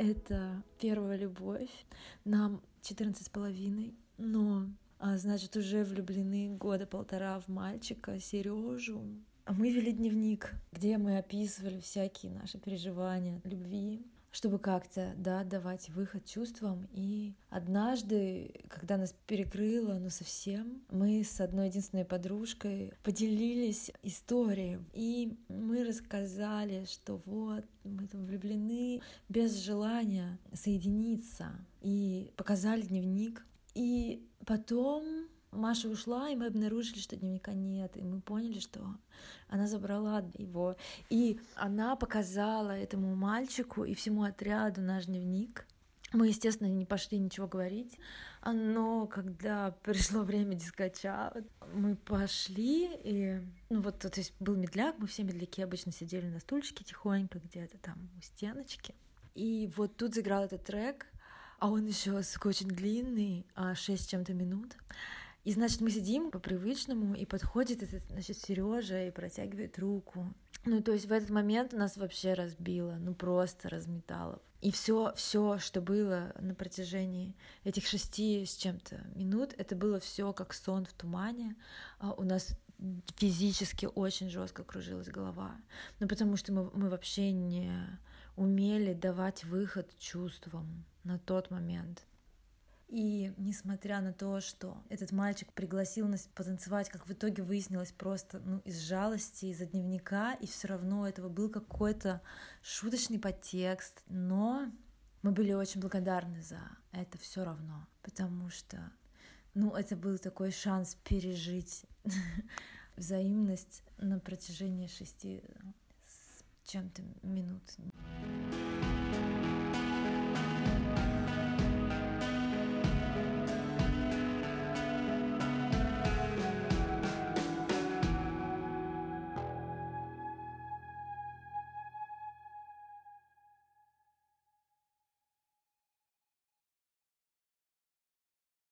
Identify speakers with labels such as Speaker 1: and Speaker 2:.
Speaker 1: Это первая любовь. Нам 14 с половиной, но а, значит, уже влюблены года полтора в мальчика Сережу. А мы вели дневник, где мы описывали всякие наши переживания любви, чтобы как-то, да, давать выход чувствам. И однажды, когда нас перекрыло, ну совсем, мы с одной единственной подружкой поделились историей. И мы рассказали, что вот, мы там влюблены без желания соединиться. И показали дневник. И потом Маша ушла, и мы обнаружили, что дневника нет, и мы поняли, что она забрала его. И она показала этому мальчику и всему отряду наш дневник. Мы, естественно, не пошли ничего говорить, но когда пришло время дискача, мы пошли, и ну вот, то есть был медляк, мы все медляки обычно сидели на стульчике тихонько где-то там у стеночки. И вот тут заиграл этот трек, а он еще очень длинный, а 6 чем-то минут. И, значит, мы сидим по-привычному, и подходит этот, значит, Сережа и протягивает руку. Ну, то есть в этот момент нас вообще разбило, ну просто разметало. И все, все, что было на протяжении этих шести с чем-то минут, это было все как сон в тумане. А у нас физически очень жестко кружилась голова. Ну, потому что мы, мы вообще не умели давать выход чувствам на тот момент. И несмотря на то, что этот мальчик пригласил нас потанцевать, как в итоге выяснилось просто ну, из жалости, из-за дневника, и все равно этого был какой-то шуточный подтекст, но мы были очень благодарны за это все равно, потому что ну, это был такой шанс пережить взаимность на протяжении шести с чем-то минут.